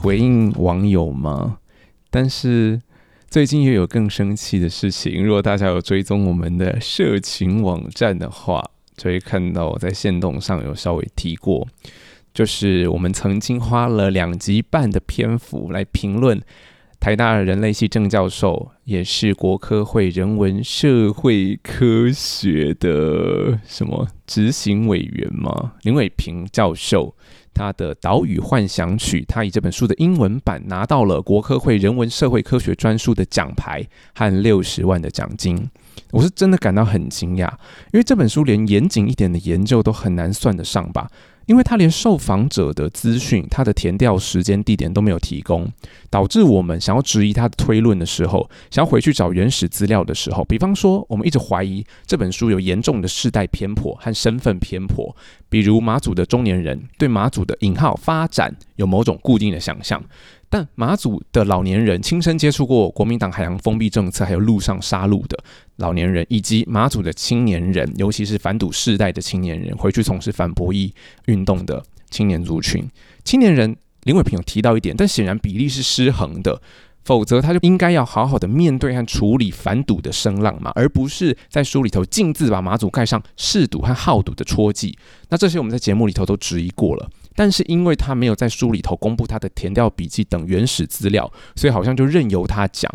回应网友吗？但是最近又有更生气的事情。如果大家有追踪我们的社群网站的话，就会看到我在线动上有稍微提过，就是我们曾经花了两集半的篇幅来评论台大人类系郑教授，也是国科会人文社会科学的什么执行委员吗？林伟平教授。他的《岛屿幻想曲》，他以这本书的英文版拿到了国科会人文社会科学专书的奖牌和六十万的奖金。我是真的感到很惊讶，因为这本书连严谨一点的研究都很难算得上吧。因为他连受访者的资讯、他的填调时间、地点都没有提供，导致我们想要质疑他的推论的时候，想要回去找原始资料的时候，比方说，我们一直怀疑这本书有严重的世代偏颇和身份偏颇，比如马祖的中年人对马祖的引号发展有某种固定的想象。但马祖的老年人亲身接触过国民党海洋封闭政策，还有路上杀戮的老年人，以及马祖的青年人，尤其是反赌世代的青年人，回去从事反博弈运动的青年族群。青年人林伟平有提到一点，但显然比例是失衡的，否则他就应该要好好的面对和处理反赌的声浪嘛，而不是在书里头径自把马祖盖上嗜赌和好赌的戳记。那这些我们在节目里头都质疑过了。但是因为他没有在书里头公布他的填调笔记等原始资料，所以好像就任由他讲。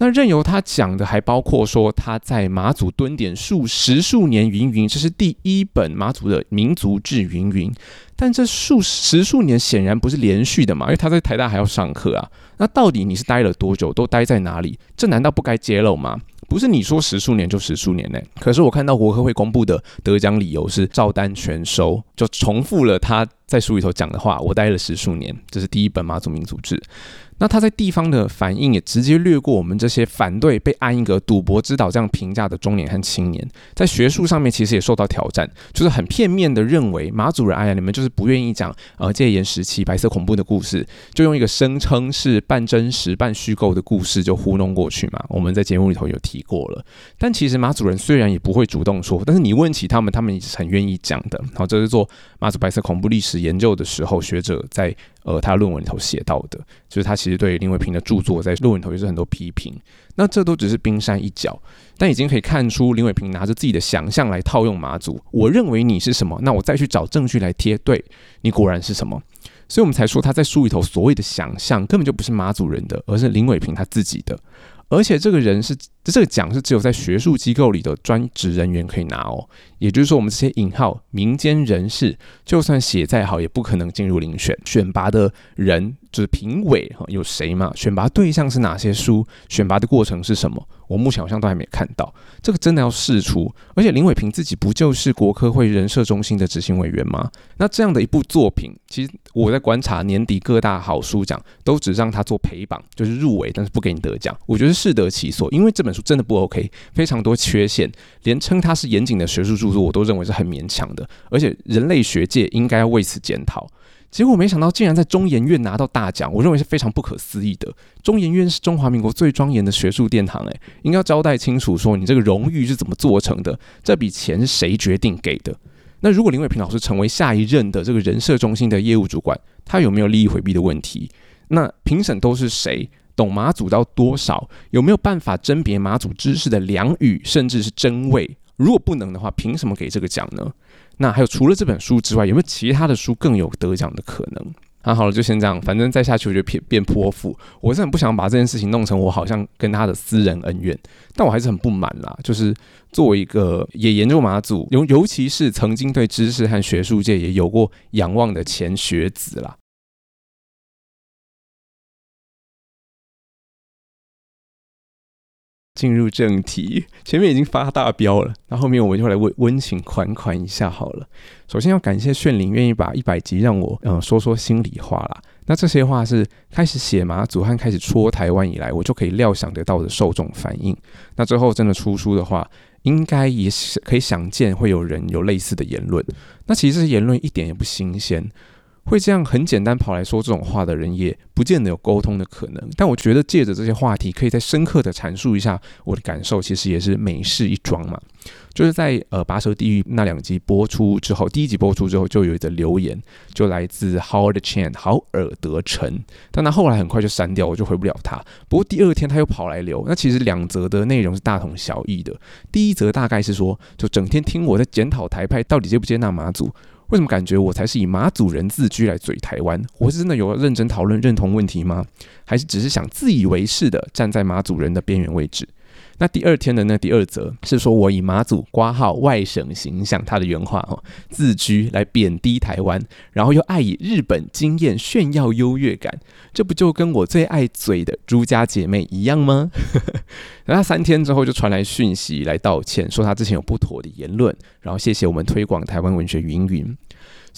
那任由他讲的还包括说他在马祖蹲点数十数年云云，这是第一本马祖的民族志云云。但这数十数年显然不是连续的嘛，因为他在台大还要上课啊。那到底你是待了多久？都待在哪里？这难道不该揭露吗？不是你说十数年就十数年呢？可是我看到国科会公布的得奖理由是照单全收，就重复了他在书里头讲的话。我待了十数年，这是第一本马祖民族志。那他在地方的反应也直接略过我们这些反对被安一个赌博之岛这样评价的中年和青年，在学术上面其实也受到挑战，就是很片面的认为马祖人，哎呀，你们就是不愿意讲呃戒严时期白色恐怖的故事，就用一个声称是半真实半虚构的故事就糊弄过去嘛。我们在节目里头有提过了，但其实马祖人虽然也不会主动说，但是你问起他们，他们也是很愿意讲的。好，这是做马祖白色恐怖历史研究的时候，学者在。呃，他论文里头写到的，就是他其其实对林伟平的著作在论文头也是很多批评。那这都只是冰山一角，但已经可以看出林伟平拿着自己的想象来套用马祖。我认为你是什么，那我再去找证据来贴，对你果然是什么。所以我们才说他在书里头所谓的想象根本就不是马祖人的，而是林伟平他自己的。而且这个人是这个奖是只有在学术机构里的专职人员可以拿哦。也就是说，我们这些引号民间人士，就算写再好，也不可能进入遴选。选拔的人就是评委哈，有谁嘛？选拔对象是哪些书？选拔的过程是什么？我目前好像都还没看到。这个真的要试出。而且林伟平自己不就是国科会人社中心的执行委员吗？那这样的一部作品，其实我在观察年底各大好书奖，都只让他做陪榜，就是入围，但是不给你得奖。我觉得适得其所，因为这本真的不 OK，非常多缺陷，连称它是严谨的学术。著作我都认为是很勉强的，而且人类学界应该要为此检讨。结果没想到竟然在中研院拿到大奖，我认为是非常不可思议的。中研院是中华民国最庄严的学术殿堂，诶，应该要交代清楚，说你这个荣誉是怎么做成的，这笔钱是谁决定给的？那如果林伟平老师成为下一任的这个人社中心的业务主管，他有没有利益回避的问题？那评审都是谁？懂马祖到多少？有没有办法甄别马祖知识的良语，甚至是真伪？如果不能的话，凭什么给这个奖呢？那还有除了这本书之外，有没有其他的书更有得奖的可能？那好了，就先这样。反正再下去我就变变泼妇。我是很不想把这件事情弄成我好像跟他的私人恩怨，但我还是很不满啦。就是作为一个也研究马祖，尤尤其是曾经对知识和学术界也有过仰望的前学子啦。进入正题，前面已经发大飙了，那后面我们就来温温情款款一下好了。首先要感谢炫灵愿意把一百集让我嗯说说心里话啦。那这些话是开始写马祖和开始戳台湾以来，我就可以料想得到的受众反应。那之后真的出书的话，应该也是可以想见会有人有类似的言论。那其实这些言论一点也不新鲜。会这样很简单跑来说这种话的人，也不见得有沟通的可能。但我觉得借着这些话题，可以再深刻的阐述一下我的感受，其实也是美事一桩嘛。就是在呃《拔舌地狱》那两集播出之后，第一集播出之后，就有一则留言，就来自 Howard Chan 豪尔德陈，但他后来很快就删掉，我就回不了他。不过第二天他又跑来留，那其实两则的内容是大同小异的。第一则大概是说，就整天听我在检讨台派到底接不接纳马祖。为什么感觉我才是以马祖人自居来嘴台湾？我是真的有认真讨论认同问题吗？还是只是想自以为是的站在马祖人的边缘位置？那第二天的那第二则是说我以马祖挂号外省形象，他的原话哦，自居来贬低台湾，然后又爱以日本经验炫耀优越感，这不就跟我最爱嘴的朱家姐妹一样吗？然后三天之后就传来讯息来道歉，说他之前有不妥的言论，然后谢谢我们推广台湾文学云云。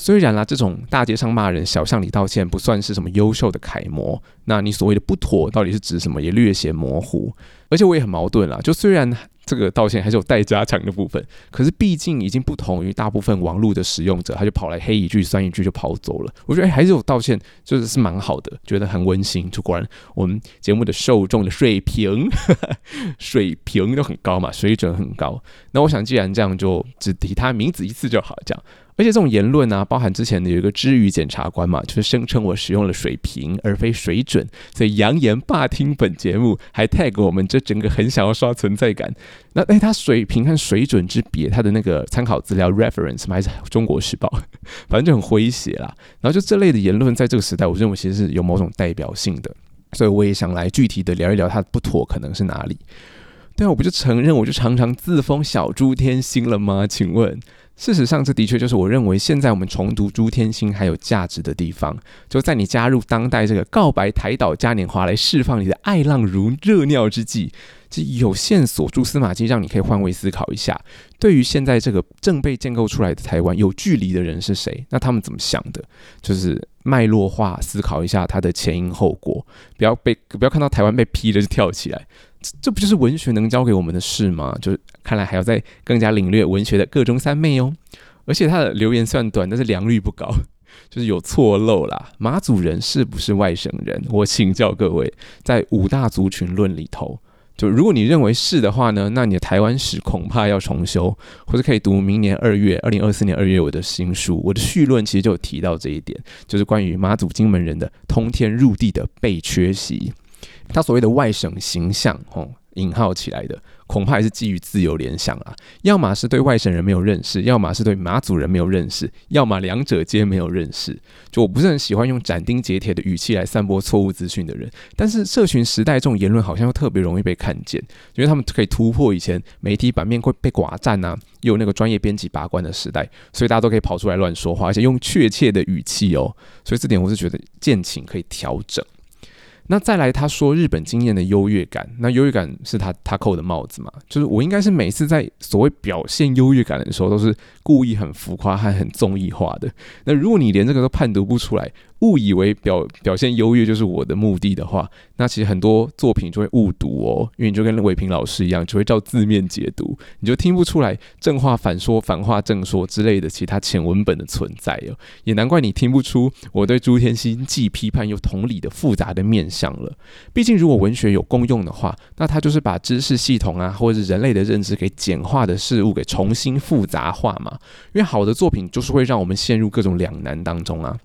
虽然啦，这种大街上骂人、小巷里道歉不算是什么优秀的楷模，那你所谓的不妥到底是指什么，也略显模糊。而且我也很矛盾啦，就虽然这个道歉还是有待加强的部分，可是毕竟已经不同于大部分网络的使用者，他就跑来黑一句、酸一句就跑走了。我觉得还是有道歉，就是是蛮好的，觉得很温馨。就果然我们节目的受众的水平水平都很高嘛，水准很高。那我想既然这样，就只提他名字一次就好，这样。而且这种言论啊，包含之前的有一个知语检察官嘛，就是声称我使用了水平而非水准，所以扬言霸听本节目，还 tag 我们，这整个很想要刷存在感。那哎，他水平和水准之别，他的那个参考资料 reference 还是中国时报，反正就很诙谐啦。然后就这类的言论，在这个时代，我认为其实是有某种代表性的，所以我也想来具体的聊一聊它不妥可能是哪里。对，我不就承认，我就常常自封小猪天心了吗？请问？事实上，这的确就是我认为现在我们重读朱天心还有价值的地方。就在你加入当代这个告白台岛嘉年华来释放你的爱浪如热尿之际，这有线索蛛丝马迹，让你可以换位思考一下：对于现在这个正被建构出来的台湾，有距离的人是谁？那他们怎么想的？就是脉络化思考一下它的前因后果，不要被不要看到台湾被批了就跳起来。这不就是文学能教给我们的事吗？就是看来还要再更加领略文学的各中三昧哦。而且他的留言虽然短，但是良率不高，就是有错漏啦。马祖人是不是外省人？我请教各位，在五大族群论里头，就如果你认为是的话呢，那你的台湾史恐怕要重修，或者可以读明年二月，二零二四年二月我的新书，我的序论其实就有提到这一点，就是关于马祖金门人的通天入地的被缺席。他所谓的外省形象，吼引号起来的，恐怕还是基于自由联想啊。要么是对外省人没有认识，要么是对马祖人没有认识，要么两者皆没有认识。就我不是很喜欢用斩钉截铁的语气来散播错误资讯的人，但是社群时代这种言论好像又特别容易被看见，因为他们可以突破以前媒体版面会被寡占啊，有那个专业编辑把关的时代，所以大家都可以跑出来乱说话，而且用确切的语气哦。所以这点我是觉得见请可以调整。那再来，他说日本经验的优越感，那优越感是他他扣的帽子嘛？就是我应该是每次在所谓表现优越感的时候，都是故意很浮夸和很综艺化的。那如果你连这个都判读不出来，误以为表表现优越就是我的目的的话，那其实很多作品就会误读哦，因为你就跟伟平老师一样，就会照字面解读，你就听不出来正话反说、反话正说之类的其他浅文本的存在哦。也难怪你听不出我对朱天心既批判又同理的复杂的面相了。毕竟如果文学有功用的话，那它就是把知识系统啊，或者是人类的认知给简化的事物给重新复杂化嘛。因为好的作品就是会让我们陷入各种两难当中啊。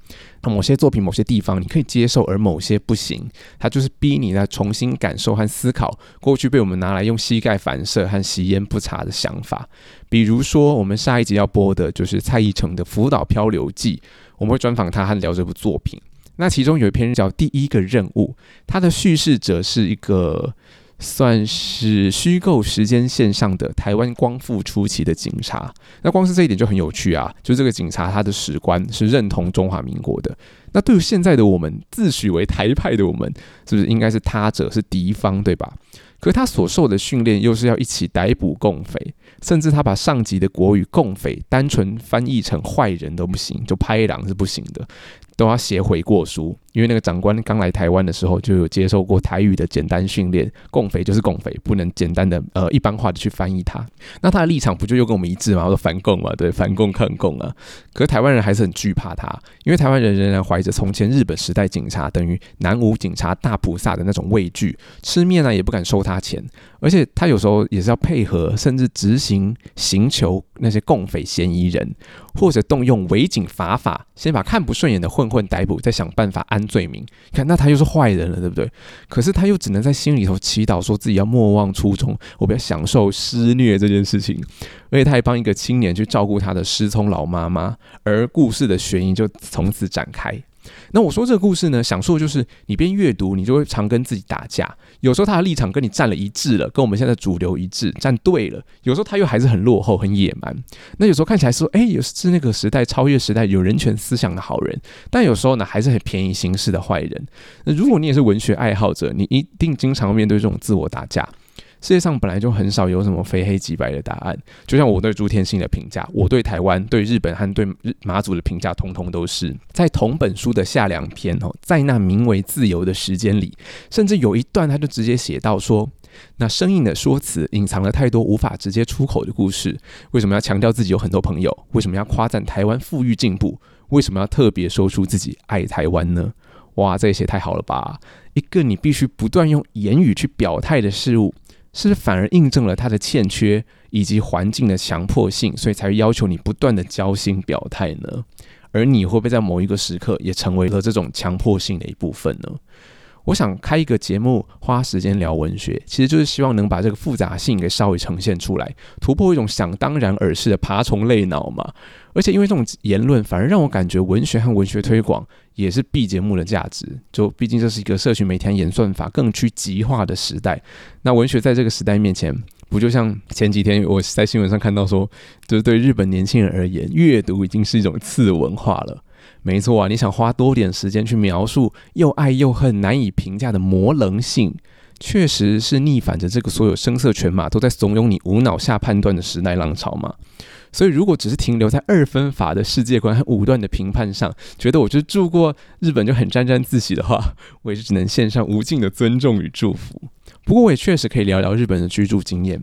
某些作品、某些地方你可以接受，而某些不行，它就是逼你来重新感受和思考过去被我们拿来用膝盖反射和吸烟不查的想法。比如说，我们下一集要播的就是蔡依成的《福岛漂流记》，我们会专访他和聊这部作品。那其中有一篇叫《第一个任务》，它的叙事者是一个。算是虚构时间线上的台湾光复初期的警察，那光是这一点就很有趣啊！就这个警察他的史观是认同中华民国的，那对于现在的我们自诩为台派的我们，是不是应该是他者是敌方，对吧？可他所受的训练又是要一起逮捕共匪，甚至他把上级的国语共匪单纯翻译成坏人都不行，就拍狼是不行的。都要写悔过书，因为那个长官刚来台湾的时候就有接受过台语的简单训练，共匪就是共匪，不能简单的呃一般化的去翻译它。那他的立场不就又跟我们一致吗？说反共嘛，对，反共抗共啊。可是台湾人还是很惧怕他，因为台湾人仍然怀着从前日本时代警察等于南无警察大菩萨的那种畏惧，吃面呢也不敢收他钱，而且他有时候也是要配合，甚至执行刑求那些共匪嫌疑人。或者动用违警法法，先把看不顺眼的混混逮捕，再想办法安罪名。看，那他又是坏人了，对不对？可是他又只能在心里头祈祷，说自己要莫忘初衷，我不要享受施虐这件事情。而且他还帮一个青年去照顾他的失聪老妈妈，而故事的悬疑就从此展开。那我说这个故事呢，想说就是你边阅读，你就会常跟自己打架。有时候他的立场跟你站了一致了，跟我们现在主流一致，站对了；有时候他又还是很落后、很野蛮。那有时候看起来说，哎，有是那个时代超越时代、有人权思想的好人，但有时候呢，还是很便宜行事的坏人。那如果你也是文学爱好者，你一定经常面对这种自我打架。世界上本来就很少有什么非黑即白的答案，就像我对朱天心的评价，我对台湾、对日本和对日马祖的评价，通通都是在同本书的下两篇哦，在那名为自由的时间里，甚至有一段他就直接写到说，那生硬的说辞隐藏了太多无法直接出口的故事。为什么要强调自己有很多朋友？为什么要夸赞台湾富裕进步？为什么要特别说出自己爱台湾呢？哇，这也写太好了吧！一个你必须不断用言语去表态的事物。是反而印证了他的欠缺以及环境的强迫性，所以才会要求你不断的交心表态呢？而你会不会在某一个时刻也成为了这种强迫性的一部分呢？我想开一个节目，花时间聊文学，其实就是希望能把这个复杂性给稍微呈现出来，突破一种想当然而逝的爬虫类脑嘛。而且因为这种言论，反而让我感觉文学和文学推广也是 B 节目的价值。就毕竟这是一个社群媒体演算法更趋极化的时代，那文学在这个时代面前，不就像前几天我在新闻上看到说，就是对日本年轻人而言，阅读已经是一种次文化了。没错啊，你想花多点时间去描述又爱又恨、难以评价的模棱性，确实是逆反着这个所有声色犬马都在怂恿你无脑下判断的时代浪潮嘛。所以，如果只是停留在二分法的世界观和武断的评判上，觉得我就住过日本就很沾沾自喜的话，我也是只能献上无尽的尊重与祝福。不过，我也确实可以聊聊日本的居住经验。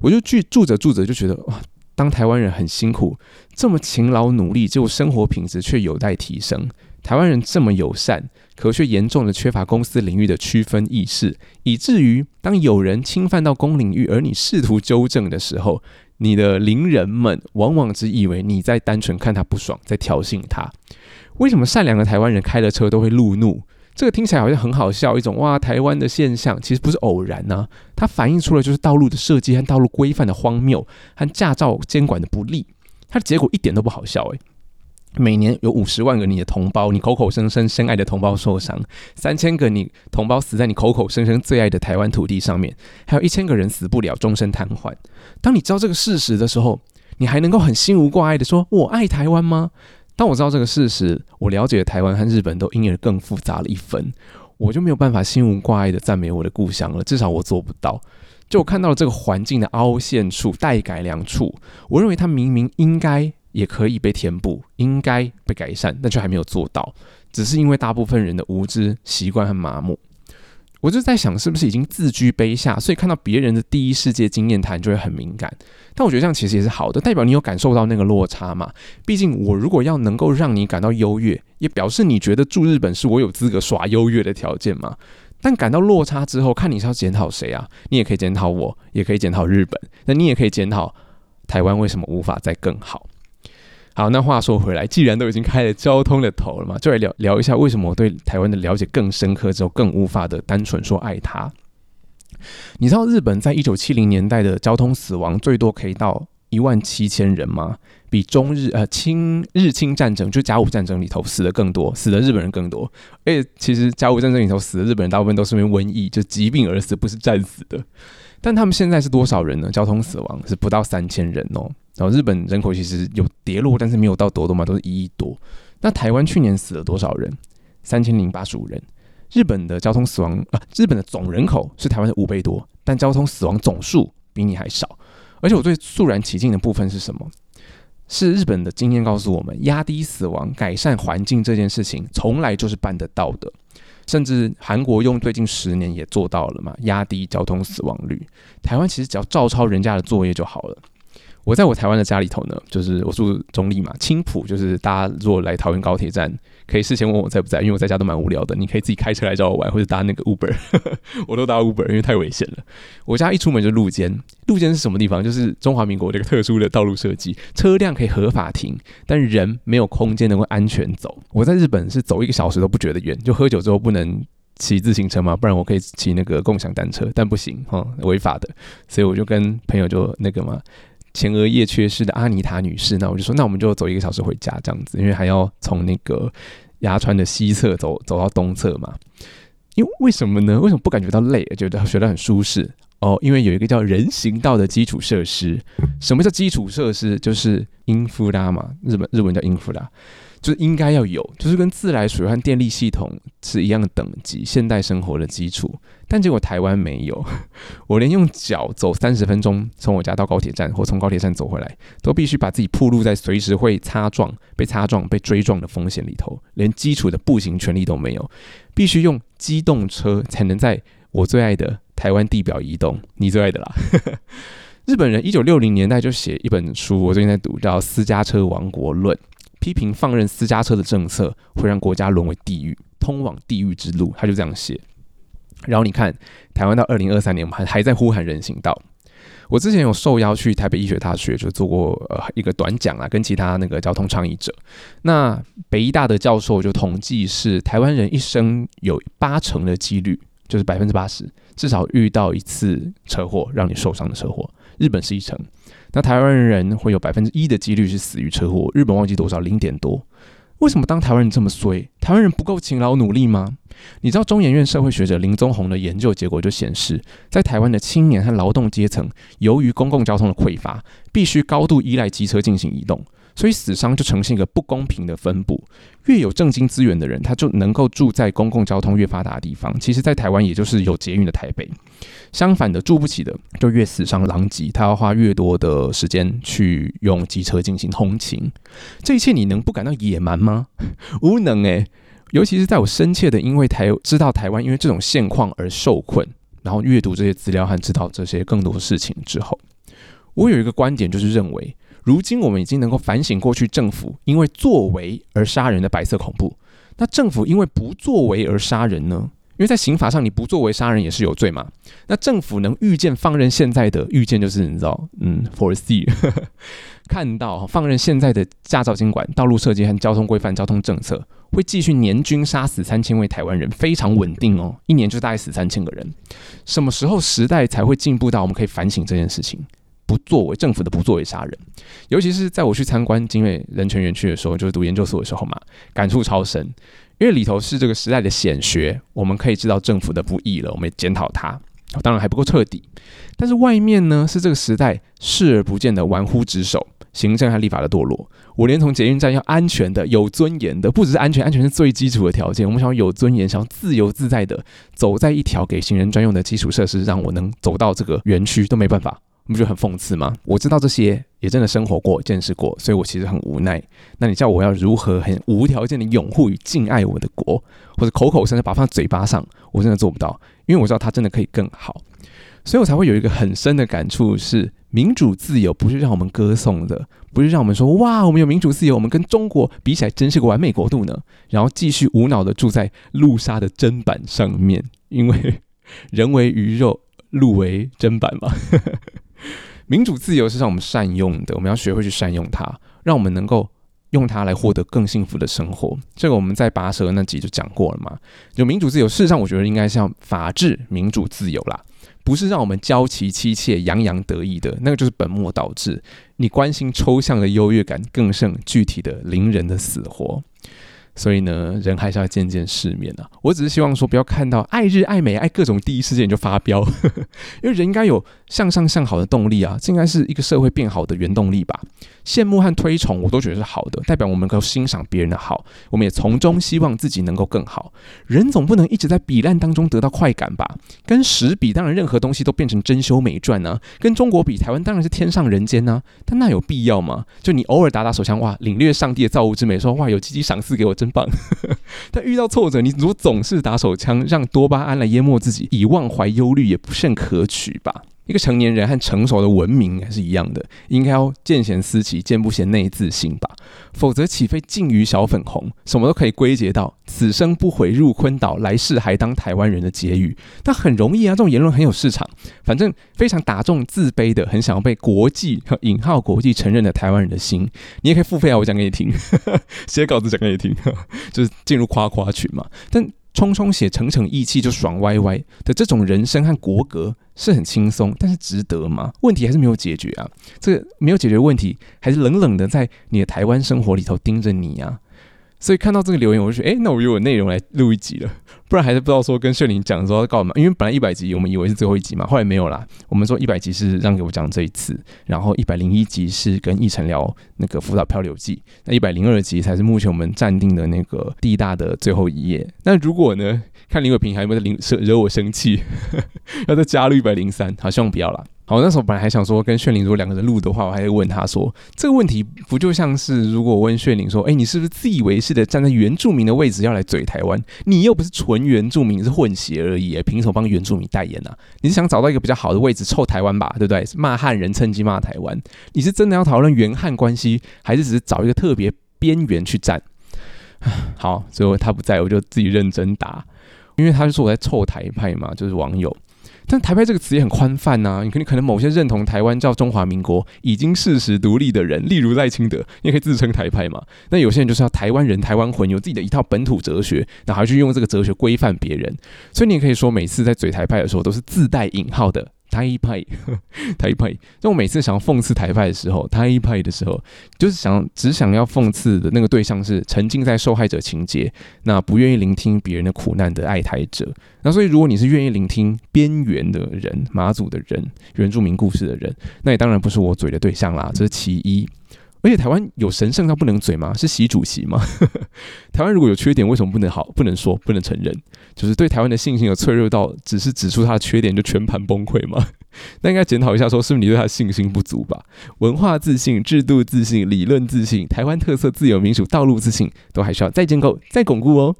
我就住住着住着就觉得哇。当台湾人很辛苦，这么勤劳努力，结果生活品质却有待提升。台湾人这么友善，可却严重的缺乏公司领域的区分意识，以至于当有人侵犯到公领域，而你试图纠正的时候，你的邻人们往往只以为你在单纯看他不爽，在挑衅他。为什么善良的台湾人开了车都会路怒？这个听起来好像很好笑，一种哇台湾的现象，其实不是偶然呢。它反映出了就是道路的设计和道路规范的荒谬，和驾照监管的不力。它的结果一点都不好笑诶。每年有五十万个你的同胞，你口口声声深爱的同胞受伤；三千个你同胞死在你口口声声最爱的台湾土地上面；还有一千个人死不了，终身瘫痪。当你知道这个事实的时候，你还能够很心无挂碍的说“我爱台湾”吗？当我知道这个事实，我了解台湾和日本都因而更复杂了一分，我就没有办法心无挂碍的赞美我的故乡了。至少我做不到。就我看到了这个环境的凹陷处、待改良处，我认为它明明应该也可以被填补，应该被改善，但却还没有做到，只是因为大部分人的无知、习惯和麻木。我就在想，是不是已经自居卑下，所以看到别人的第一世界经验谈就会很敏感。但我觉得这样其实也是好的，代表你有感受到那个落差嘛。毕竟我如果要能够让你感到优越，也表示你觉得住日本是我有资格耍优越的条件嘛。但感到落差之后，看你是要检讨谁啊？你也可以检讨我，也可以检讨日本，那你也可以检讨台湾为什么无法再更好。好，那话说回来，既然都已经开了交通的头了嘛，就来聊聊一下为什么我对台湾的了解更深刻之后，更无法的单纯说爱它。你知道日本在一九七零年代的交通死亡最多可以到一万七千人吗？比中日呃清日清战争就甲午战争里头死的更多，死的日本人更多。而且其实甲午战争里头死的日本人大部分都是因为瘟疫，就疾病而死，不是战死的。但他们现在是多少人呢？交通死亡是不到三千人哦。然后日本人口其实有跌落，但是没有到多多嘛，都是一亿多。那台湾去年死了多少人？三千零八十五人。日本的交通死亡啊，日本的总人口是台湾的五倍多，但交通死亡总数比你还少。而且我最肃然起敬的部分是什么？是日本的经验告诉我们，压低死亡、改善环境这件事情，从来就是办得到的。甚至韩国用最近十年也做到了嘛，压低交通死亡率。台湾其实只要照抄人家的作业就好了。我在我台湾的家里头呢，就是我住中立嘛，青浦就是大家如果来桃园高铁站，可以事先问我在不在，因为我在家都蛮无聊的，你可以自己开车来找我玩，或者搭那个 Uber，我都搭 Uber，因为太危险了。我家一出门就路肩，路肩是什么地方？就是中华民国这个特殊的道路设计，车辆可以合法停，但人没有空间能够安全走。我在日本是走一个小时都不觉得远，就喝酒之后不能骑自行车嘛，不然我可以骑那个共享单车，但不行哈，违法的，所以我就跟朋友就那个嘛。前额叶缺失的阿妮塔女士，那我就说，那我们就走一个小时回家这样子，因为还要从那个牙川的西侧走走到东侧嘛。因为为什么呢？为什么不感觉到累，觉得觉得很舒适？哦，因为有一个叫人行道的基础设施。什么叫基础设施？就是英夫拉嘛，日本日文叫英夫拉。就是应该要有，就是跟自来水和电力系统是一样的等级，现代生活的基础。但结果台湾没有，我连用脚走三十分钟从我家到高铁站，或从高铁站走回来，都必须把自己暴露在随时会擦撞、被擦撞、被追撞的风险里头，连基础的步行权利都没有，必须用机动车才能在我最爱的台湾地表移动。你最爱的啦，日本人一九六零年代就写一本书，我最近在读，叫《私家车王国论》。批评放任私家车的政策会让国家沦为地狱，通往地狱之路，他就这样写。然后你看，台湾到二零二三年，我们还还在呼喊人行道。我之前有受邀去台北医学大学，就做过呃一个短讲啊，跟其他那个交通倡议者。那北医大的教授就统计是，台湾人一生有八成的几率，就是百分之八十，至少遇到一次车祸让你受伤的车祸。日本是一成。那台湾人会有百分之一的几率是死于车祸，日本忘记多少零点多。为什么当台湾人这么衰？台湾人不够勤劳努力吗？你知道中研院社会学者林宗宏的研究结果就显示，在台湾的青年和劳动阶层，由于公共交通的匮乏，必须高度依赖机车进行移动。所以死伤就呈现一个不公平的分布，越有正经资源的人，他就能够住在公共交通越发达的地方。其实，在台湾，也就是有捷运的台北。相反的，住不起的就越死伤狼藉，他要花越多的时间去用机车进行通勤。这一切，你能不感到野蛮吗？无能诶。尤其是在我深切的因为台知道台湾因为这种现况而受困，然后阅读这些资料和知道这些更多事情之后，我有一个观点，就是认为。如今我们已经能够反省过去政府因为作为而杀人的白色恐怖。那政府因为不作为而杀人呢？因为在刑法上你不作为杀人也是有罪嘛。那政府能预见放任现在的预见就是你知道，嗯，foresee，看到放任现在的驾照监管、道路设计和交通规范、交通政策会继续年均杀死三千位台湾人，非常稳定哦，一年就大概死三千个人。什么时候时代才会进步到我们可以反省这件事情？不作为政府的不作为杀人，尤其是在我去参观精卫人权园区的时候，就是读研究所的时候嘛，感触超深。因为里头是这个时代的显学，我们可以知道政府的不义了，我们检讨它，当然还不够彻底。但是外面呢，是这个时代视而不见的玩忽职守，行政和立法的堕落。我连从捷运站要安全的、有尊严的，不只是安全，安全是最基础的条件。我们想要有尊严，想要自由自在的走在一条给行人专用的基础设施，让我能走到这个园区都没办法。不觉得很讽刺吗？我知道这些，也真的生活过、见识过，所以我其实很无奈。那你叫我要如何很无条件的拥护与敬爱我的国，或者口口声声把放在嘴巴上，我真的做不到，因为我知道它真的可以更好。所以我才会有一个很深的感触：是民主自由不是让我们歌颂的，不是让我们说哇，我们有民主自由，我们跟中国比起来真是个完美国度呢。然后继续无脑的住在路沙的砧板上面，因为人为鱼肉，路为砧板嘛。民主自由是让我们善用的，我们要学会去善用它，让我们能够用它来获得更幸福的生活。这个我们在拔舌那集就讲过了嘛。就民主自由，事实上我觉得应该像法治、民主自由啦，不是让我们娇妻妻妾、洋洋得意的那个，就是本末倒置。你关心抽象的优越感，更胜具体的邻人的死活。所以呢，人还是要见见世面啊！我只是希望说，不要看到爱日爱美爱各种第一事件就发飙，因为人应该有向上向好的动力啊，这应该是一个社会变好的原动力吧。羡慕和推崇，我都觉得是好的，代表我们能够欣赏别人的好，我们也从中希望自己能够更好。人总不能一直在比烂当中得到快感吧？跟十比，当然任何东西都变成珍馐美馔呢；跟中国比，台湾当然是天上人间呢。但那有必要吗？就你偶尔打打手枪，哇，领略上帝的造物之美，说哇，有积极赏赐给我，真棒。但遇到挫折，你如果总是打手枪，让多巴胺来淹没自己，以忘怀忧虑，也不甚可取吧？一个成年人和成熟的文明还是一样的，应该要见贤思齐，见不贤内自省吧。否则岂非近于小粉红，什么都可以归结到“此生不悔入坤岛，来世还当台湾人”的结语。但很容易啊，这种言论很有市场，反正非常打中自卑的、很想要被国际（引号国际）承认的台湾人的心。你也可以付费啊，我讲给你听，写稿子讲给你听，就是进入夸夸群嘛。但冲冲写，逞逞意气就爽歪歪的这种人生和国格是很轻松，但是值得吗？问题还是没有解决啊！这个没有解决问题，还是冷冷的在你的台湾生活里头盯着你呀！所以看到这个留言，我就觉得，哎，那我有内容来录一集了。不然还是不知道说跟炫灵讲说要干嘛，因为本来一百集我们以为是最后一集嘛，后来没有啦。我们说一百集是让给我讲这一次，然后一百零一集是跟逸晨聊那个辅导漂流记，那一百零二集才是目前我们暂定的那个地大的最后一页。那如果呢，看林伟平还有没有惹惹我生气，要再加入一百零三，好，希望不要了。好，那时候本来还想说跟炫灵如果两个人录的话，我还会问他说这个问题不就像是如果我问炫灵说，哎，你是不是自以为是的站在原住民的位置要来嘴台湾？你又不是纯原住民，是混血而已，凭什么帮原住民代言呢？你是想找到一个比较好的位置臭台湾吧，对不对？骂汉人趁机骂台湾，你是真的要讨论原汉关系，还是只是找一个特别边缘去站？好，最后他不在我就自己认真答，因为他就说我在臭台派嘛，就是网友。但台派这个词也很宽泛呐，你可能可能某些认同台湾叫中华民国已经事实独立的人，例如赖清德，你也可以自称台派嘛。那有些人就是要台湾人、台湾魂，有自己的一套本土哲学，然后去用这个哲学规范别人。所以你也可以说，每次在嘴台派的时候，都是自带引号的。台派，台派。就我每次想要讽刺台派的时候，台派的时候，就是想只想要讽刺的那个对象是沉浸在受害者情节，那不愿意聆听别人的苦难的爱台者。那所以，如果你是愿意聆听边缘的人、马祖的人、原住民故事的人，那也当然不是我嘴的对象啦。这是其一。而且台湾有神圣到不能嘴吗？是习主席吗？台湾如果有缺点，为什么不能好、不能说、不能承认？就是对台湾的信心有脆弱到，只是指出他的缺点就全盘崩溃吗？那应该检讨一下，说是不是你对他的信心不足吧？文化自信、制度自信、理论自信、台湾特色、自由民主、道路自信，都还需要再建构、再巩固哦。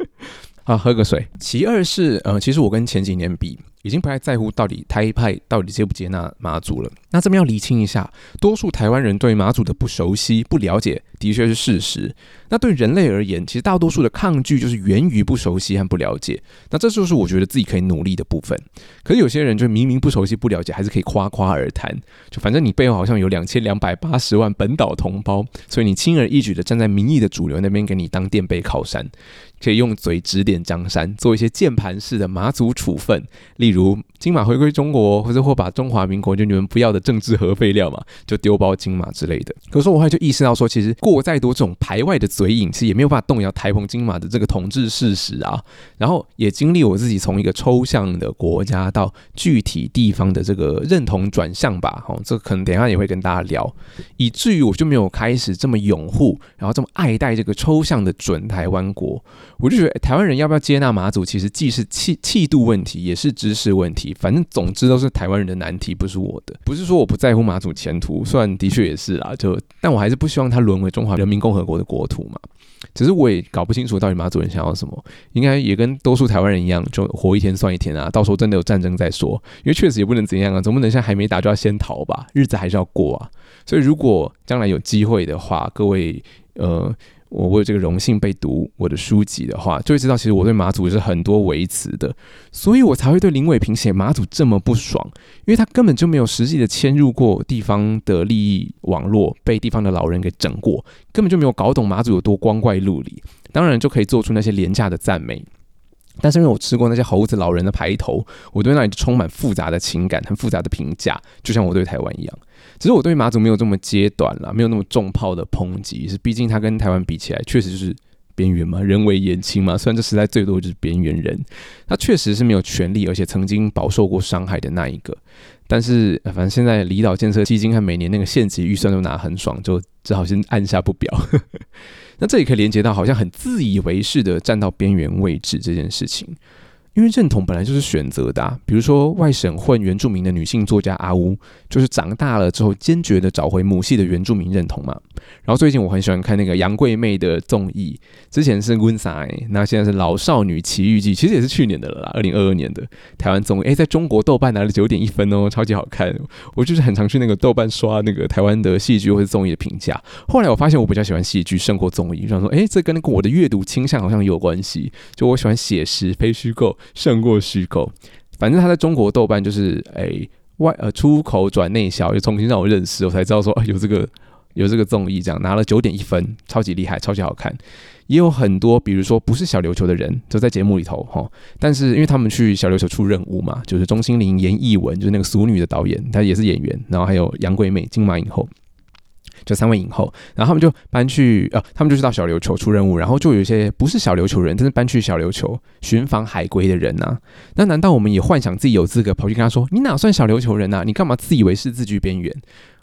好，喝个水。其二是，呃，其实我跟前几年比。已经不太在乎到底台派到底接不接纳马祖了。那这边要厘清一下，多数台湾人对马祖的不熟悉、不了解，的确是事实。那对人类而言，其实大多数的抗拒就是源于不熟悉和不了解。那这就是我觉得自己可以努力的部分。可是有些人就明明不熟悉、不了解，还是可以夸夸而谈。就反正你背后好像有两千两百八十万本岛同胞，所以你轻而易举的站在民意的主流那边，给你当垫背靠山。可以用嘴指点江山，做一些键盘式的马祖处分，例如 kilos 金马回归中国，或者或把中华民国就你们不要的政治核废料嘛，就丢包金马之类的。可是我后来就意识到说，其实过再多这种排外的嘴瘾，其实也没有办法动摇台澎金马的这个统治事实啊。然后也经历我自己从一个抽象的国家到具体地方的这个认同转向吧。哦，这可能等下也会跟大家聊，以至于我就没有开始这么拥护，然后这么爱戴这个抽象的准台湾国。我就觉得台湾人要不要接纳马祖，其实既是气气度问题，也是知识问题。反正总之都是台湾人的难题，不是我的。不是说我不在乎马祖前途，虽然的确也是啦，就但我还是不希望它沦为中华人民共和国的国土嘛。只是我也搞不清楚到底马祖人想要什么，应该也跟多数台湾人一样，就活一天算一天啊。到时候真的有战争再说，因为确实也不能怎样啊，总不能现在还没打就要先逃吧？日子还是要过啊。所以如果将来有机会的话，各位呃。我我有这个荣幸被读我的书籍的话，就会知道其实我对马祖是很多维持的，所以我才会对林伟平写马祖这么不爽，因为他根本就没有实际的迁入过地方的利益网络，被地方的老人给整过，根本就没有搞懂马祖有多光怪陆离，当然就可以做出那些廉价的赞美。但是因为我吃过那些猴子老人的排头，我对那里充满复杂的情感，很复杂的评价，就像我对台湾一样。只是我对马祖没有这么揭短了，没有那么重炮的抨击，是毕竟它跟台湾比起来，确实就是边缘嘛，人为言轻嘛。虽然这时代最多就是边缘人，他确实是没有权利，而且曾经饱受过伤害的那一个。但是反正现在离岛建设基金和每年那个县级预算都拿很爽，就只好先按下不表。那这也可以连接到好像很自以为是的站到边缘位置这件事情。因为认同本来就是选择的，比如说外省混原住民的女性作家阿乌，就是长大了之后坚决的找回母系的原住民认同嘛。然后最近我很喜欢看那个杨贵妹的综艺，之前是温莎，那现在是老少女奇遇记，其实也是去年的了啦，二零二二年的台湾综艺，哎，在中国豆瓣拿了九点一分哦，超级好看。我就是很常去那个豆瓣刷那个台湾的戏剧或者综艺的评价。后来我发现我比较喜欢戏剧胜过综艺，就想说，哎，这跟那个我的阅读倾向好像有关系，就我喜欢写实非虚构。胜过虚构，反正他在中国豆瓣就是诶外呃出口转内销，又重新让我认识，我才知道说有这个有这个综艺，这样拿了九点一分，超级厉害，超级好看。也有很多，比如说不是小琉球的人，就在节目里头哈，但是因为他们去小琉球出任务嘛，就是钟欣凌、严艺文，就是那个俗女的导演，他也是演员，然后还有杨贵美，金马影后。就三位影后，然后他们就搬去呃，他们就去到小琉球出任务，然后就有一些不是小琉球人，但是搬去小琉球寻访海龟的人呐。那难道我们也幻想自己有资格跑去跟他说：“你哪算小琉球人呐？你干嘛自以为是自居边缘？”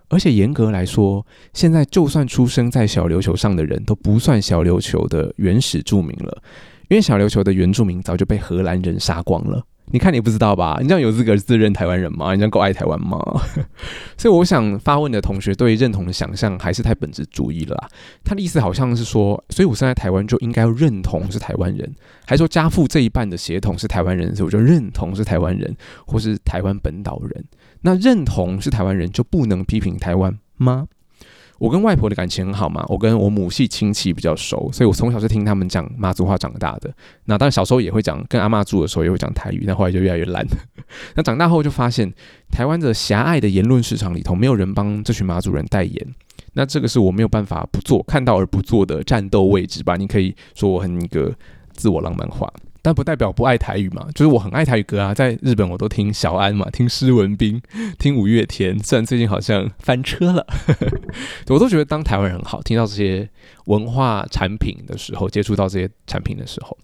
而且严格来说，现在就算出生在小琉球上的人都不算小琉球的原始住民了，因为小琉球的原住民早就被荷兰人杀光了。你看，你不知道吧？你这样有资格自认台湾人吗？你这样够爱台湾吗？所以我想发问的同学对认同的想象还是太本质主义了。他的意思好像是说，所以我生在台湾就应该要认同是台湾人，还说家父这一半的血统是台湾人，所以我就认同是台湾人，或是台湾本岛人。那认同是台湾人就不能批评台湾吗？我跟外婆的感情很好嘛，我跟我母系亲戚比较熟，所以我从小是听他们讲妈祖话长大的。那当然小时候也会讲，跟阿妈住的时候也会讲台语，但后来就越来越烂。那长大后就发现，台湾的狭隘的言论市场里头，没有人帮这群妈祖人代言。那这个是我没有办法不做，看到而不做的战斗位置吧？你可以说我很一个自我浪漫化。但不代表不爱台语嘛，就是我很爱台语歌啊，在日本我都听小安嘛，听施文斌，听五月天，虽然最近好像翻车了，我都觉得当台湾人好，听到这些文化产品的时候，接触到这些产品的时候，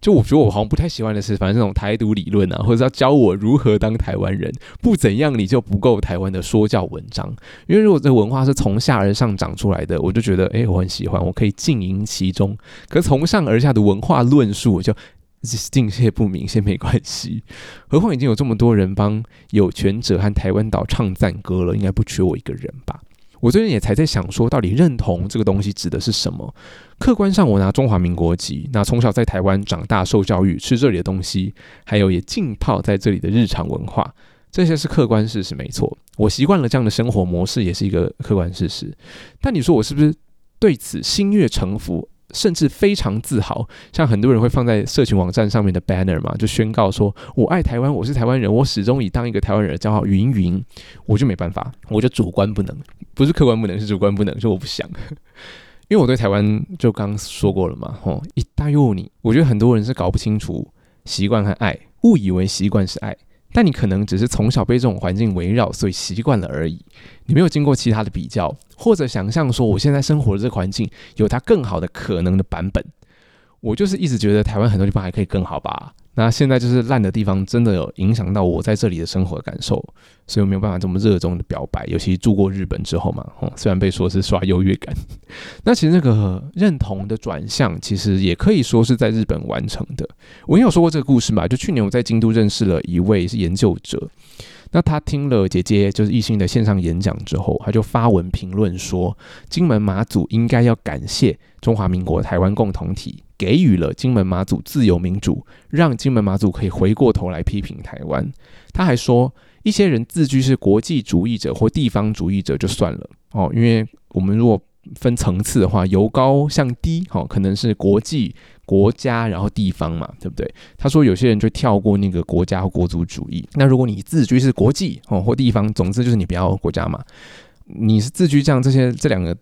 就我觉得我好像不太喜欢的是，反正这种台独理论啊，或者要教我如何当台湾人，不怎样你就不够台湾的说教文章，因为如果这文化是从下而上长出来的，我就觉得哎，我很喜欢，我可以浸淫其中，可从上而下的文化论述，我就。敬谢不明先没关系，何况已经有这么多人帮有权者和台湾岛唱赞歌了，应该不缺我一个人吧？我最近也才在想说，到底认同这个东西指的是什么？客观上，我拿中华民国籍，那从小在台湾长大受教育，吃这里的东西，还有也浸泡在这里的日常文化，这些是客观事实，没错。我习惯了这样的生活模式，也是一个客观事实。但你说我是不是对此心悦诚服？甚至非常自豪，像很多人会放在社群网站上面的 banner 嘛，就宣告说：“我爱台湾，我是台湾人，我始终以当一个台湾人的骄傲。”云云，我就没办法，我就主观不能，不是客观不能，是主观不能，就我不想，因为我对台湾就刚说过了嘛，吼，一大又你，我觉得很多人是搞不清楚习惯和爱，误以为习惯是爱。但你可能只是从小被这种环境围绕，所以习惯了而已。你没有经过其他的比较，或者想象说我现在生活的这个环境有它更好的可能的版本。我就是一直觉得台湾很多地方还可以更好吧。那现在就是烂的地方，真的有影响到我在这里的生活感受，所以我没有办法这么热衷的表白。尤其住过日本之后嘛，哦，虽然被说是刷优越感，那其实那个认同的转向，其实也可以说是在日本完成的。我也有说过这个故事嘛，就去年我在京都认识了一位是研究者，那他听了姐姐就是艺兴的线上演讲之后，他就发文评论说，金门马祖应该要感谢中华民国台湾共同体。给予了金门马祖自由民主，让金门马祖可以回过头来批评台湾。他还说，一些人自居是国际主义者或地方主义者就算了哦，因为我们如果分层次的话，由高向低，哦，可能是国际、国家，然后地方嘛，对不对？他说有些人就跳过那个国家或国族主义。那如果你自居是国际哦或地方，总之就是你不要国家嘛，你是自居这样这些这两个。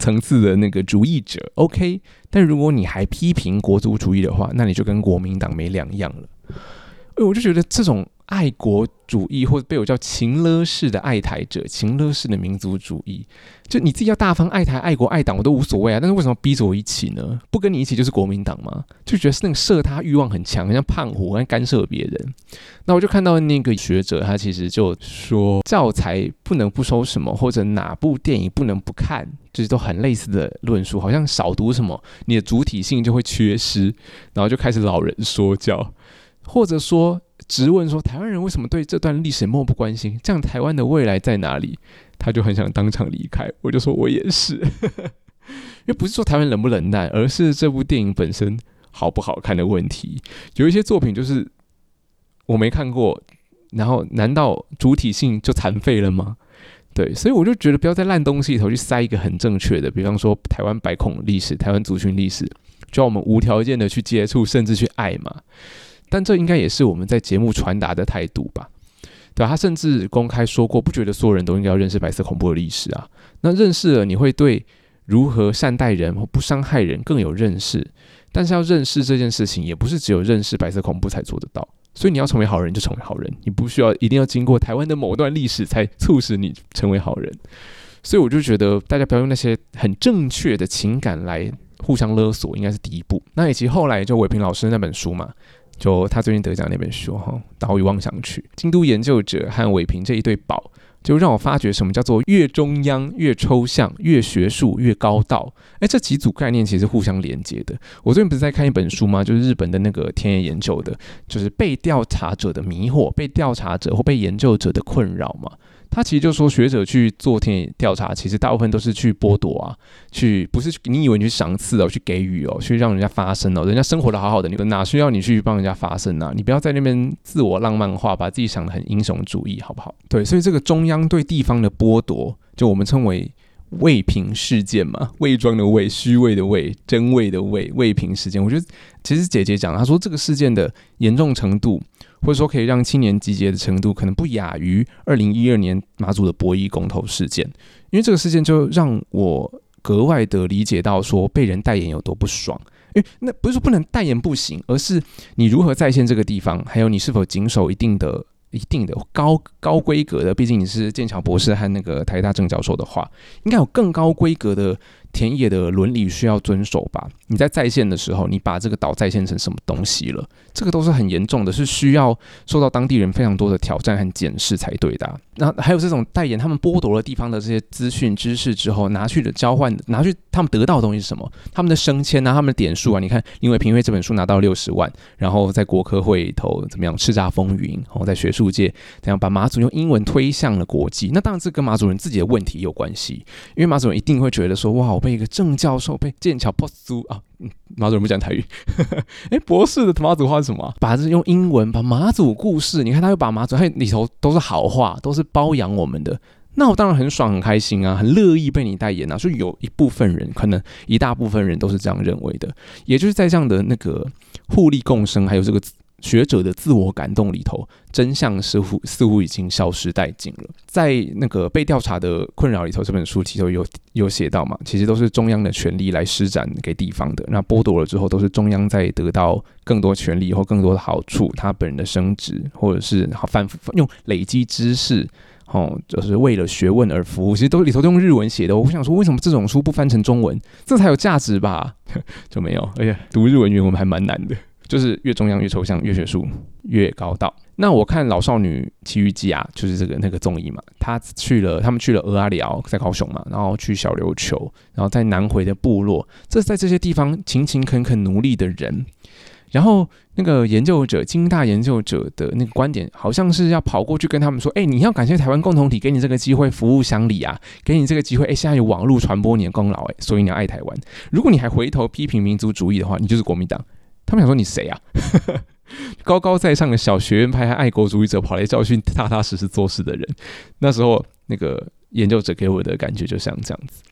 层次的那个主义者，OK，但如果你还批评国族主义的话，那你就跟国民党没两样了。哎，我就觉得这种爱国主义，或者被我叫情勒式的爱台者，情勒式的民族主义。就你自己要大方爱台、爱国、爱党，我都无所谓啊。但是为什么逼着我一起呢？不跟你一起就是国民党吗？就觉得是那个射他欲望很强，像胖虎，像干涉别人。那我就看到那个学者，他其实就说教材不能不收什么，或者哪部电影不能不看，就是都很类似的论述，好像少读什么，你的主体性就会缺失。然后就开始老人说教，或者说。直问说：“台湾人为什么对这段历史漠不关心？这样台湾的未来在哪里？”他就很想当场离开。我就说：“我也是，因为不是说台湾冷不冷淡，而是这部电影本身好不好看的问题。有一些作品就是我没看过，然后难道主体性就残废了吗？对，所以我就觉得不要在烂东西里头去塞一个很正确的，比方说台湾白孔历史、台湾族群历史，就要我们无条件的去接触，甚至去爱嘛。”但这应该也是我们在节目传达的态度吧，对吧？他甚至公开说过，不觉得所有人都应该要认识白色恐怖的历史啊。那认识了，你会对如何善待人或不伤害人更有认识。但是要认识这件事情，也不是只有认识白色恐怖才做得到。所以你要成为好人，就成为好人，你不需要一定要经过台湾的某段历史才促使你成为好人。所以我就觉得，大家不要用那些很正确的情感来互相勒索，应该是第一步。那以及后来就伟平老师那本书嘛。就他最近得奖那本书哈，《岛屿妄想曲》，京都研究者和伟平这一对宝，就让我发觉什么叫做越中央越抽象，越学术越高道。哎，这几组概念其实互相连接的。我最近不是在看一本书吗？就是日本的那个田野研究的，就是被调查者的迷惑，被调查者或被研究者的困扰嘛。他其实就说，学者去做田野调查，其实大部分都是去剥夺啊，去不是你以为你去赏赐哦，去给予哦，去让人家发声哦，人家生活的好好的，你哪需要你去帮人家发声呢？你不要在那边自我浪漫化，把自己想的很英雄主义，好不好？对，所以这个中央对地方的剥夺，就我们称为。未平事件嘛，伪装的伪，虚伪的伪，真伪的伪，未平事件。我觉得其实姐姐讲，她说这个事件的严重程度，或者说可以让青年集结的程度，可能不亚于二零一二年马祖的博弈公投事件。因为这个事件就让我格外的理解到，说被人代言有多不爽。因为那不是说不能代言不行，而是你如何在线这个地方，还有你是否谨守一定的。一定的高高规格的，毕竟你是剑桥博士和那个台大正教授的话，应该有更高规格的。田野的伦理需要遵守吧？你在在线的时候，你把这个岛在线成什么东西了？这个都是很严重的，是需要受到当地人非常多的挑战和检视才对的。那还有这种代言，他们剥夺了地方的这些资讯知识之后，拿去的交换，拿去他们得到的东西是什么？他们的升迁啊，他们的点数啊。你看，因为评委这本书拿到六十万，然后在国科会里头怎么样叱咤风云，然后在学术界怎样把马祖用英文推向了国际？那当然这跟马祖人自己的问题有关系，因为马祖人一定会觉得说，哇。被一个正教授被剑桥博士啊，马祖人不讲台语，哎，博士的马祖话是什么？把这用英文把马祖故事，你看他又把马祖，他里头都是好话，都是包养我们的，那我当然很爽很开心啊，很乐意被你代言啊。所以有一部分人，可能一大部分人都是这样认为的，也就是在这样的那个互利共生，还有这个。学者的自我感动里头，真相似乎似乎已经消失殆尽了。在那个被调查的困扰里头，这本书其实有有写到嘛，其实都是中央的权力来施展给地方的。那剥夺了之后，都是中央在得到更多权力或更多的好处，他本人的升职，或者是好反复用累积知识，哦，就是为了学问而服务。其实都里头都用日文写的。我想说，为什么这种书不翻成中文，这才有价值吧？就没有，而且读日文原文还蛮难的。就是越中央越抽象，越学术越高道。那我看《老少女奇遇记》啊，就是这个那个综艺嘛，他去了，他们去了俄阿寮，在高雄嘛，然后去小琉球，然后在南回的部落，这在这些地方勤勤恳恳努力的人，然后那个研究者，金大研究者的那个观点，好像是要跑过去跟他们说，哎，你要感谢台湾共同体给你这个机会，服务乡里啊，给你这个机会，哎，现在有网络传播你的功劳，哎，所以你要爱台湾。如果你还回头批评民族主义的话，你就是国民党。他们想说你谁啊？高高在上的小学院派和爱国主义者跑来教训踏踏实实做事的人。那时候那个研究者给我的感觉就像这样子。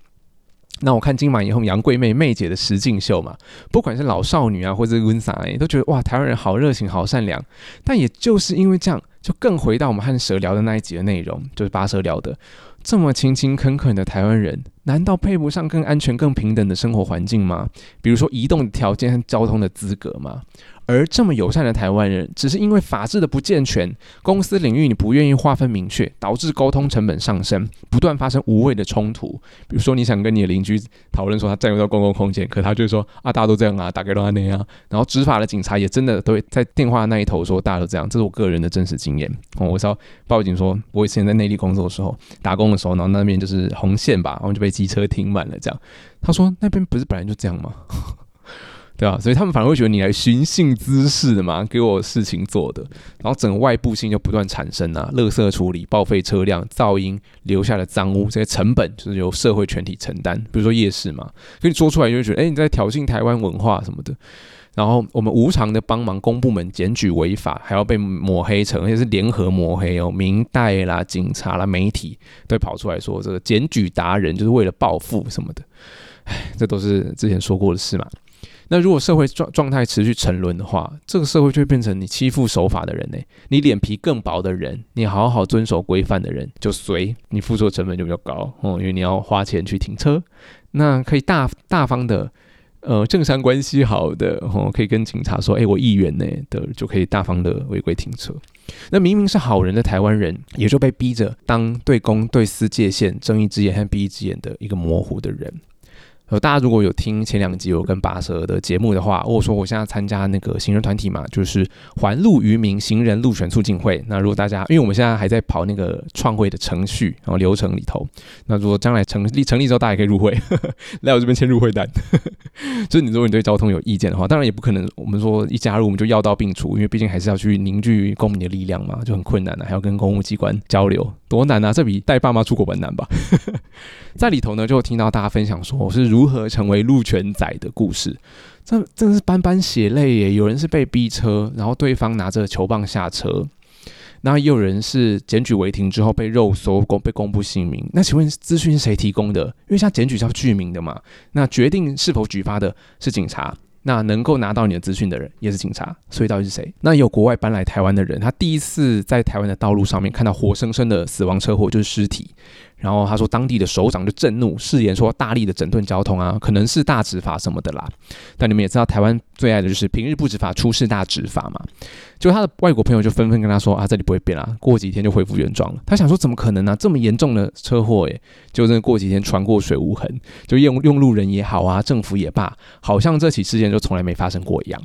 那我看金马以后杨贵妹妹姐的实境秀嘛，不管是老少女啊，或者是温莎，都觉得哇，台湾人好热情，好善良。但也就是因为这样，就更回到我们和蛇聊的那一集的内容，就是八蛇聊的。这么勤勤恳恳的台湾人，难道配不上更安全、更平等的生活环境吗？比如说移动条件和交通的资格吗？而这么友善的台湾人，只是因为法制的不健全，公司领域你不愿意划分明确，导致沟通成本上升，不断发生无谓的冲突。比如说，你想跟你的邻居讨论说他占用到公共空间，可他就说啊，大家都这样啊，打给乱那样。然后执法的警察也真的都会在电话那一头说大家都这样，这是我个人的真实经验。哦，我是要报警说，我以前在内地工作的时候，打工的时候，然后那边就是红线吧，然后就被机车停满了这样。他说那边不是本来就这样吗？对啊？所以他们反而会觉得你来寻衅滋事的嘛，给我事情做的，然后整个外部性就不断产生啊，垃圾处理、报废车辆、噪音、留下的脏污这些成本，就是由社会全体承担。比如说夜市嘛，所以你说出来就会觉得，哎，你在挑衅台湾文化什么的。然后我们无偿的帮忙公部门检举违法，还要被抹黑成，而且是联合抹黑哦，明代啦、警察啦、媒体都跑出来说这个检举达人就是为了报复什么的。唉，这都是之前说过的事嘛。那如果社会状状态持续沉沦的话，这个社会就会变成你欺负守法的人呢？你脸皮更薄的人，你好好遵守规范的人就随你付出的成本就比较高哦，因为你要花钱去停车。那可以大大方的，呃，政商关系好的哦，可以跟警察说，哎，我议员呢的就可以大方的违规停车。那明明是好人的台湾人，也就被逼着当对公对私界限、睁一只眼和闭一只眼的一个模糊的人。呃，大家如果有听前两集我跟拔舌的节目的话，我说我现在参加那个行人团体嘛，就是环路渔民行人路权促进会。那如果大家，因为我们现在还在跑那个创会的程序然后流程里头，那如果将来成立成立之后，大家也可以入会，呵 呵来我这边签入会单。呵呵就是你如果你对交通有意见的话，当然也不可能我们说一加入我们就药到病除，因为毕竟还是要去凝聚公民的力量嘛，就很困难的，还要跟公务机关交流，多难啊！这比带爸妈出国本难吧？呵 呵在里头呢，就听到大家分享说我是如如何成为路权仔的故事，这真的是斑斑血泪耶！有人是被逼车，然后对方拿着球棒下车，那也有人是检举违停之后被肉搜公被公布姓名。那请问资讯是谁提供的？因为像检举是要具名的嘛，那决定是否举发的是警察。那能够拿到你的资讯的人也是警察，所以到底是谁？那有国外搬来台湾的人，他第一次在台湾的道路上面看到活生生的死亡车祸，就是尸体。然后他说，当地的首长就震怒，誓言说大力的整顿交通啊，可能是大执法什么的啦。但你们也知道，台湾最爱的就是平日不执法，出事大执法嘛。就他的外国朋友就纷纷跟他说啊，这里不会变啦，过几天就恢复原状了。他想说，怎么可能呢？这么严重的车祸，诶，就真的过几天船过水无痕，就用用路人也好啊，政府也罢，好像这起事件就从来没发生过一样。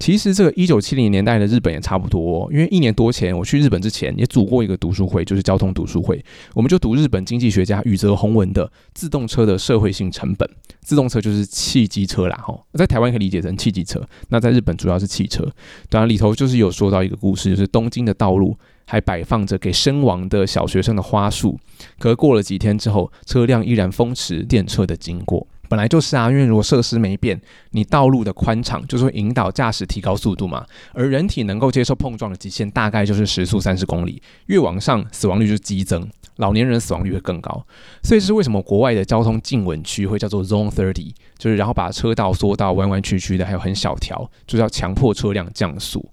其实这个一九七零年代的日本也差不多，因为一年多前我去日本之前也组过一个读书会，就是交通读书会，我们就读日本经济学家宇泽宏文的《自动车的社会性成本》。自动车就是汽机车啦，吼，在台湾可以理解成汽机车，那在日本主要是汽车。当然里头就是有说到一个故事，就是东京的道路还摆放着给身亡的小学生的花束，可过了几天之后，车辆依然风驰电掣的经过。本来就是啊，因为如果设施没变，你道路的宽敞就是会引导驾驶提高速度嘛。而人体能够接受碰撞的极限大概就是时速三十公里，越往上死亡率就激增，老年人死亡率会更高。所以这是为什么国外的交通静稳区会叫做 Zone Thirty，就是然后把车道缩到弯弯曲曲的，还有很小条，就是要强迫车辆降速。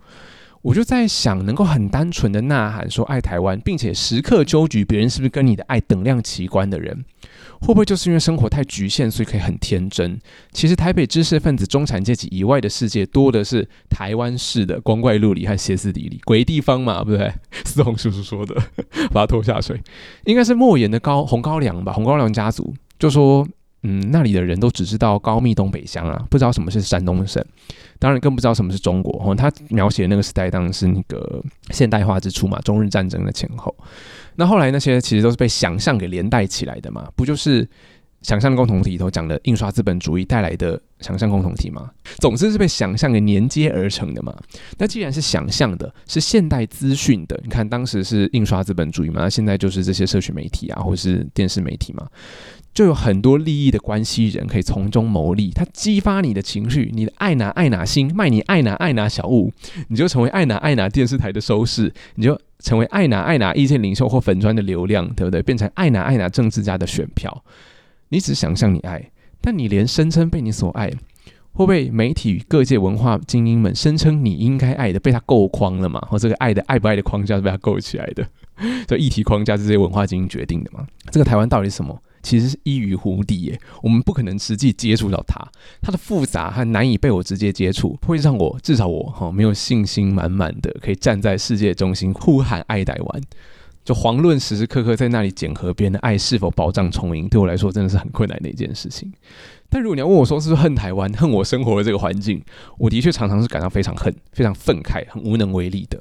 我就在想，能够很单纯的呐喊说爱台湾，并且时刻纠举别人是不是跟你的爱等量齐观的人。会不会就是因为生活太局限，所以可以很天真？其实台北知识分子、中产阶级以外的世界，多的是台湾式的光怪陆离和歇斯底里，鬼地方嘛，不对？思红叔叔说的，把他拖下水，应该是莫言的高红高粱吧？红高粱家族就说。嗯，那里的人都只知道高密东北乡啊，不知道什么是山东省，当然更不知道什么是中国。哦，他描写的那个时代当然是那个现代化之初嘛，中日战争的前后。那后来那些其实都是被想象给连带起来的嘛，不就是想象共同体里头讲的印刷资本主义带来的想象共同体吗？总之是被想象给连接而成的嘛。那既然是想象的，是现代资讯的，你看当时是印刷资本主义嘛，那现在就是这些社群媒体啊，或是电视媒体嘛。就有很多利益的关系人可以从中牟利，他激发你的情绪，你的爱拿爱拿心卖你爱拿爱拿小物，你就成为爱拿爱拿电视台的收视，你就成为爱拿爱拿意见领袖或粉砖的流量，对不对？变成爱拿爱拿政治家的选票。你只想象你爱，但你连声称被你所爱，会被媒体与各界文化精英们声称你应该爱的，被他够框了嘛？或这个爱的爱不爱的框架是被他构起来的。这议题框架是这些文化精英决定的嘛？这个台湾到底是什么？其实是异于湖底耶，我们不可能实际接触到它，它的复杂和难以被我直接接触，会让我至少我哈没有信心满满的可以站在世界中心呼喊爱台湾，就遑论时时刻刻在那里检核别人的爱是否保障充盈，对我来说真的是很困难的一件事情。但如果你要问我说是不是恨台湾，恨我生活的这个环境，我的确常常是感到非常恨、非常愤慨、很无能为力的。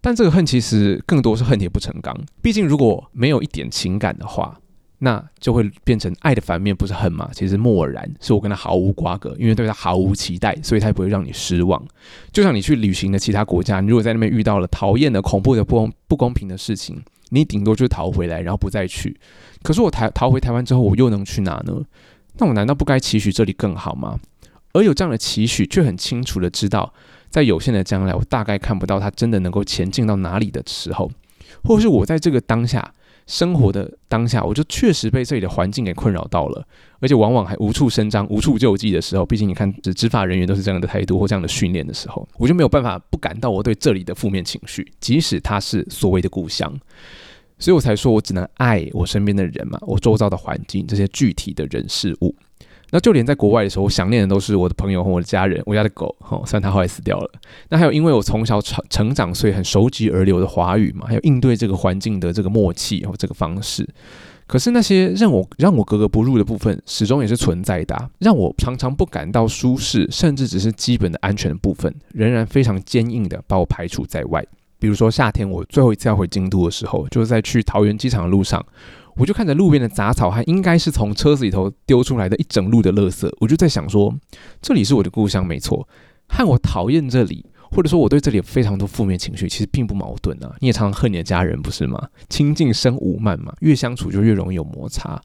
但这个恨其实更多是恨铁不成钢，毕竟如果没有一点情感的话。那就会变成爱的反面，不是恨吗？其实漠然，是我跟他毫无瓜葛，因为对他毫无期待，所以他也不会让你失望。就像你去旅行的其他国家，你如果在那边遇到了讨厌的、恐怖的、不公不公平的事情，你顶多就逃回来，然后不再去。可是我台逃回台湾之后，我又能去哪呢？那我难道不该期许这里更好吗？而有这样的期许，却很清楚的知道，在有限的将来，我大概看不到他真的能够前进到哪里的时候，或是我在这个当下。生活的当下，我就确实被这里的环境给困扰到了，而且往往还无处伸张、无处救济的时候，毕竟你看，执执法人员都是这样的态度或这样的训练的时候，我就没有办法不感到我对这里的负面情绪，即使它是所谓的故乡，所以我才说我只能爱我身边的人嘛，我周遭的环境，这些具体的人事物。那就连在国外的时候，我想念的都是我的朋友和我的家人，我家的狗。哈，虽然它后来死掉了。那还有，因为我从小成成长，所以很熟悉而流的华语嘛，还有应对这个环境的这个默契和这个方式。可是那些让我让我格格不入的部分，始终也是存在的，让我常常不感到舒适，甚至只是基本的安全的部分，仍然非常坚硬的把我排除在外。比如说夏天我最后一次要回京都的时候，就是在去桃园机场的路上。我就看着路边的杂草，还应该是从车子里头丢出来的一整路的垃圾，我就在想说，这里是我的故乡，没错。和我讨厌这里，或者说我对这里有非常多负面情绪，其实并不矛盾啊。你也常常恨你的家人，不是吗？亲近生无慢嘛，越相处就越容易有摩擦。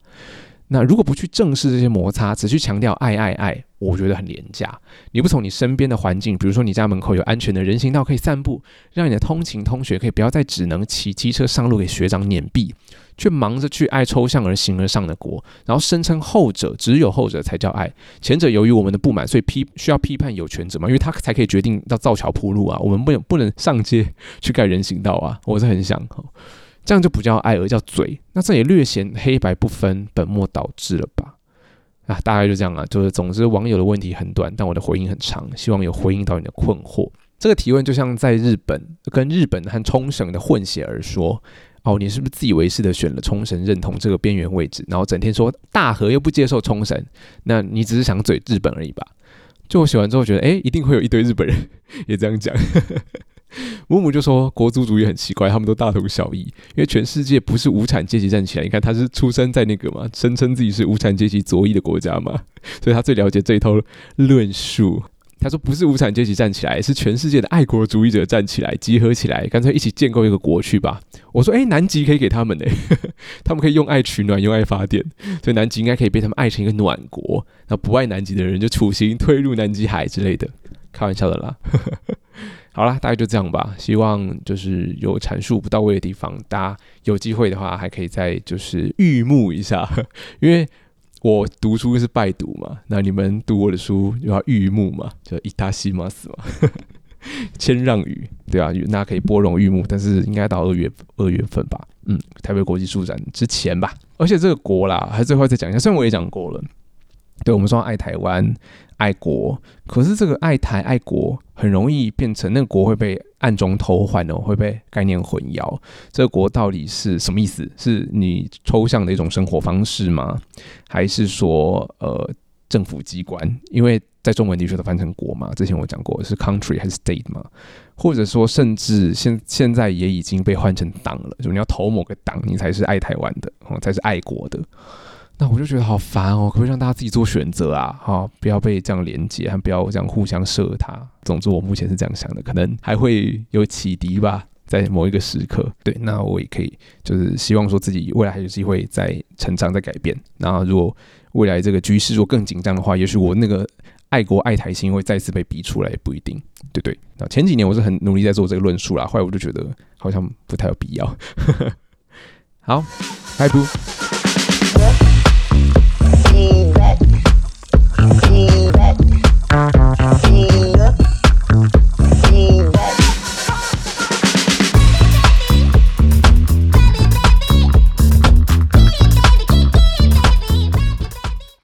那如果不去正视这些摩擦，只去强调爱爱爱，我觉得很廉价。你不从你身边的环境，比如说你家门口有安全的人行道可以散步，让你的通勤同学可以不要再只能骑机车上路给学长碾毙。却忙着去爱抽象而形而上的国，然后声称后者只有后者才叫爱，前者由于我们的不满，所以批需要批判有权者嘛，因为他才可以决定要造桥铺路啊，我们不能不能上街去盖人行道啊，我是很想，这样就不叫爱而叫嘴，那这也略显黑白不分、本末倒置了吧？啊，大概就这样啊，就是总之网友的问题很短，但我的回应很长，希望有回应到你的困惑。这个提问就像在日本跟日本和冲绳的混血儿说。哦，你是不是自以为是的选了冲绳，认同这个边缘位置，然后整天说大和又不接受冲绳，那你只是想嘴日本而已吧？就我写完之后觉得，哎，一定会有一堆日本人 也这样讲。母母就说国族主义很奇怪，他们都大同小异，因为全世界不是无产阶级站起来，你看他是出生在那个嘛，声称自己是无产阶级左翼的国家嘛，所以他最了解这一套论述。他说：“不是无产阶级站起来，是全世界的爱国主义者站起来，集合起来，干脆一起建构一个国去吧。”我说：“哎，南极可以给他们呢，他们可以用爱取暖，用爱发电，所以南极应该可以被他们爱成一个暖国。那不爱南极的人就处刑推入南极海之类的，开玩笑的啦。好了，大概就这样吧。希望就是有阐述不到位的地方，大家有机会的话还可以再就是预目一下，因为。”我读书是拜读嘛，那你们读我的书就要玉木嘛，就伊达西马斯嘛，谦让语，对啊，那可以拨容玉木，但是应该到二月二月份吧，嗯，台北国际书展之前吧。而且这个国啦，还最后再讲一下，虽然我也讲过了，对我们说爱台湾。爱国，可是这个爱台爱国很容易变成那个国会被暗中偷换哦，会被概念混淆。这个国到底是什么意思？是你抽象的一种生活方式吗？还是说呃政府机关？因为在中文地区的翻成国嘛。之前我讲过是 country 还是 state 嘛？或者说甚至现现在也已经被换成党了，就你要投某个党，你才是爱台湾的，哦，才是爱国的。那我就觉得好烦哦，可不可以让大家自己做选择啊？好，不要被这样连接，还不要这样互相射他。总之，我目前是这样想的，可能还会有启迪吧，在某一个时刻。对，那我也可以，就是希望说自己未来还有机会在成长、在改变。然后，如果未来这个局势如果更紧张的话，也许我那个爱国爱台心会再次被逼出来，也不一定，对对？那前几年我是很努力在做这个论述啦，后来我就觉得好像不太有必要。好，拜拜。Feedback. Feedback.